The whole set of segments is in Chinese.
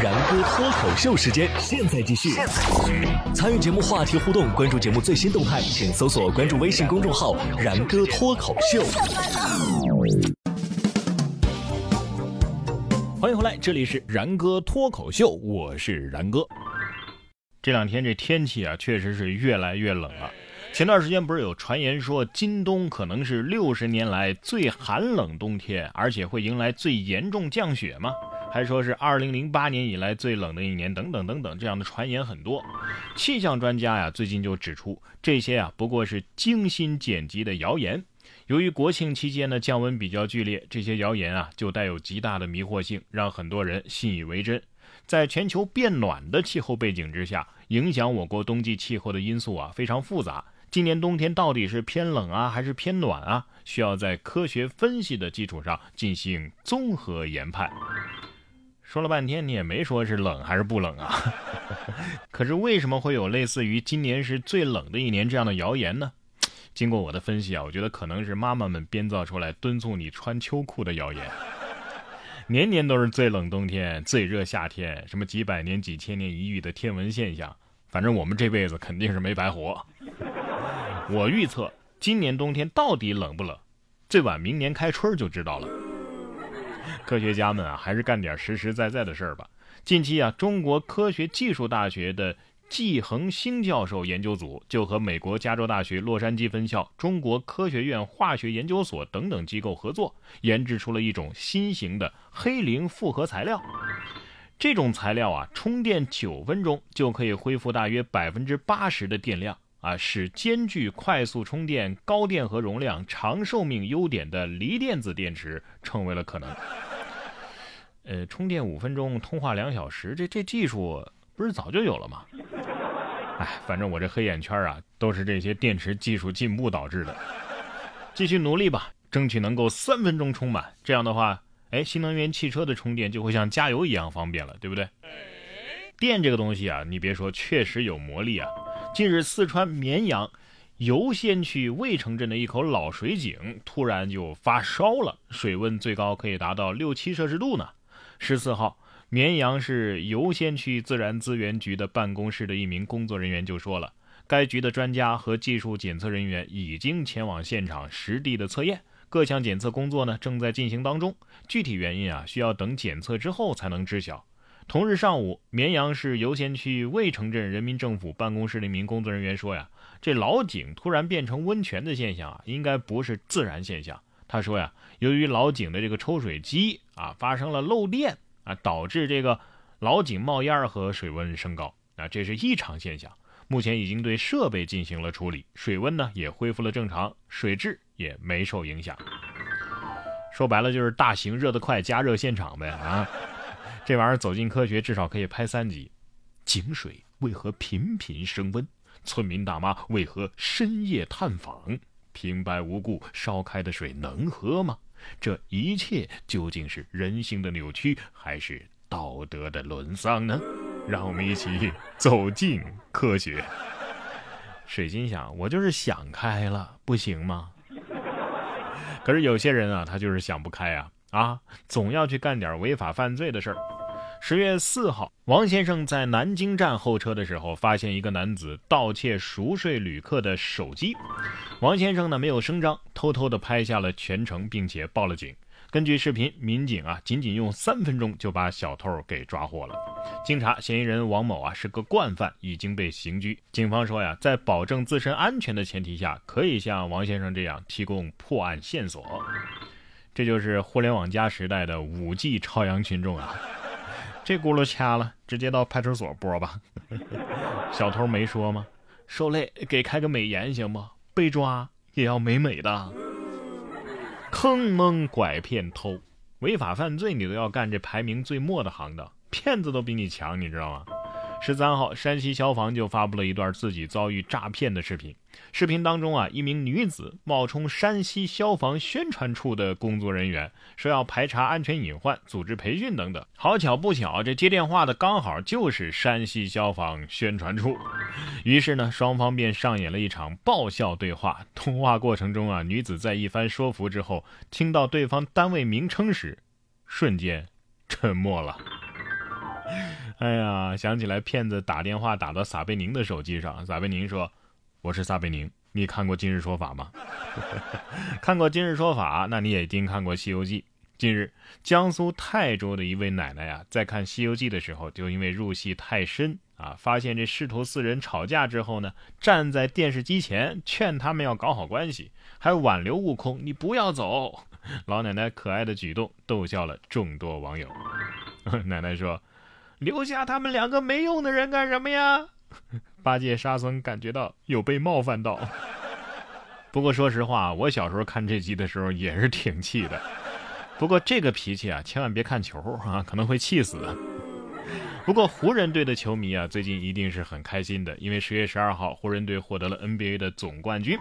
然哥脱口秀时间，现在继续。参与节目话题互动，关注节目最新动态，请搜索关注微信公众号“然哥脱口秀”。欢迎回来，这里是然哥脱口秀，我是然哥。这两天这天气啊，确实是越来越冷了。前段时间不是有传言说今冬可能是六十年来最寒冷冬天，而且会迎来最严重降雪吗？还说是二零零八年以来最冷的一年，等等等等，这样的传言很多。气象专家呀，最近就指出，这些啊不过是精心剪辑的谣言。由于国庆期间的降温比较剧烈，这些谣言啊就带有极大的迷惑性，让很多人信以为真。在全球变暖的气候背景之下，影响我国冬季气候的因素啊非常复杂。今年冬天到底是偏冷啊，还是偏暖啊？需要在科学分析的基础上进行综合研判。说了半天，你也没说是冷还是不冷啊？可是为什么会有类似于今年是最冷的一年这样的谣言呢？经过我的分析啊，我觉得可能是妈妈们编造出来敦促你穿秋裤的谣言。年年都是最冷冬天、最热夏天，什么几百年、几千年一遇的天文现象，反正我们这辈子肯定是没白活。我预测今年冬天到底冷不冷，最晚明年开春就知道了。科学家们啊，还是干点实实在在的事儿吧。近期啊，中国科学技术大学的季恒星教授研究组就和美国加州大学洛杉矶分校、中国科学院化学研究所等等机构合作，研制出了一种新型的黑磷复合材料。这种材料啊，充电九分钟就可以恢复大约百分之八十的电量啊，使兼具快速充电、高电荷容量、长寿命优点的锂电子电池成为了可能。呃，充电五分钟，通话两小时，这这技术不是早就有了吗？哎，反正我这黑眼圈啊，都是这些电池技术进步导致的。继续努力吧，争取能够三分钟充满。这样的话，哎，新能源汽车的充电就会像加油一样方便了，对不对？电这个东西啊，你别说，确实有魔力啊。近日，四川绵阳游仙区渭城镇的一口老水井突然就发烧了，水温最高可以达到六七摄氏度呢。十四号，绵阳市游仙区自然资源局的办公室的一名工作人员就说了，该局的专家和技术检测人员已经前往现场实地的测验，各项检测工作呢正在进行当中，具体原因啊需要等检测之后才能知晓。同日上午，绵阳市游仙区渭城镇人民政府办公室的一名工作人员说呀，这老井突然变成温泉的现象啊，应该不是自然现象。他说呀，由于老井的这个抽水机啊发生了漏电啊，导致这个老井冒烟和水温升高啊，这是异常现象。目前已经对设备进行了处理，水温呢也恢复了正常，水质也没受影响。说白了就是大型热得快加热现场呗啊！这玩意儿走进科学至少可以拍三集。井水为何频频升温？村民大妈为何深夜探访？平白无故烧开的水能喝吗？这一切究竟是人性的扭曲，还是道德的沦丧呢？让我们一起走进科学。水心想：我就是想开了，不行吗？可是有些人啊，他就是想不开啊啊，总要去干点违法犯罪的事儿。十月四号，王先生在南京站候车的时候，发现一个男子盗窃熟睡旅客的手机。王先生呢没有声张，偷偷的拍下了全程，并且报了警。根据视频，民警啊仅仅用三分钟就把小偷给抓获了。经查，嫌疑人王某啊是个惯犯，已经被刑拘。警方说呀，在保证自身安全的前提下，可以像王先生这样提供破案线索。这就是互联网加时代的五 G 朝阳群众啊！这轱辘掐了，直接到派出所播吧。小偷没说吗？受累，给开个美颜行不？被抓也要美美的。坑蒙拐骗偷，违法犯罪你都要干这排名最末的行当，骗子都比你强，你知道吗？十三号，山西消防就发布了一段自己遭遇诈骗的视频。视频当中啊，一名女子冒充山西消防宣传处的工作人员，说要排查安全隐患、组织培训等等。好巧不巧，这接电话的刚好就是山西消防宣传处。于是呢，双方便上演了一场爆笑对话。通话过程中啊，女子在一番说服之后，听到对方单位名称时，瞬间沉默了。哎呀，想起来骗子打电话打到撒贝宁的手机上，撒贝宁说：“我是撒贝宁，你看过《今日说法》吗？看过《今日说法》，那你也一定看过《西游记》。近日，江苏泰州的一位奶奶呀，在看《西游记》的时候，就因为入戏太深啊，发现这师徒四人吵架之后呢，站在电视机前劝他们要搞好关系，还挽留悟空，你不要走。老奶奶可爱的举动逗笑了众多网友。奶奶说。留下他们两个没用的人干什么呀？八戒、沙僧感觉到有被冒犯到。不过说实话，我小时候看这集的时候也是挺气的。不过这个脾气啊，千万别看球啊，可能会气死。不过湖人队的球迷啊，最近一定是很开心的，因为十月十二号，湖人队获得了 NBA 的总冠军。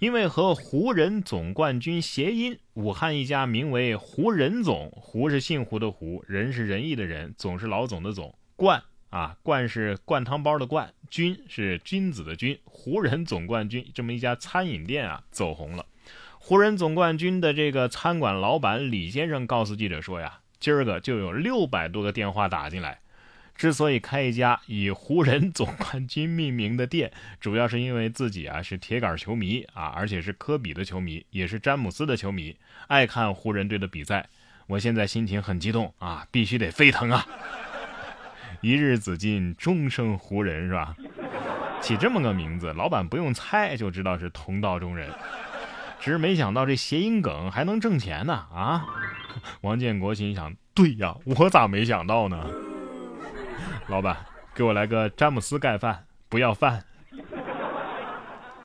因为和湖人总冠军谐音，武汉一家名为湖人总，湖是姓胡的湖，人是仁义的人，总是老总的总，冠啊冠是灌汤包的冠，君是君子的君，湖人总冠军这么一家餐饮店啊走红了。湖人总冠军的这个餐馆老板李先生告诉记者说呀，今儿个就有六百多个电话打进来。之所以开一家以湖人总冠军命名的店，主要是因为自己啊是铁杆球迷啊，而且是科比的球迷，也是詹姆斯的球迷，爱看湖人队的比赛。我现在心情很激动啊，必须得沸腾啊！一日紫禁，终生胡人是吧？起这么个名字，老板不用猜就知道是同道中人。只是没想到这谐音梗还能挣钱呢啊！王建国心想：对呀，我咋没想到呢？老板，给我来个詹姆斯盖饭，不要饭。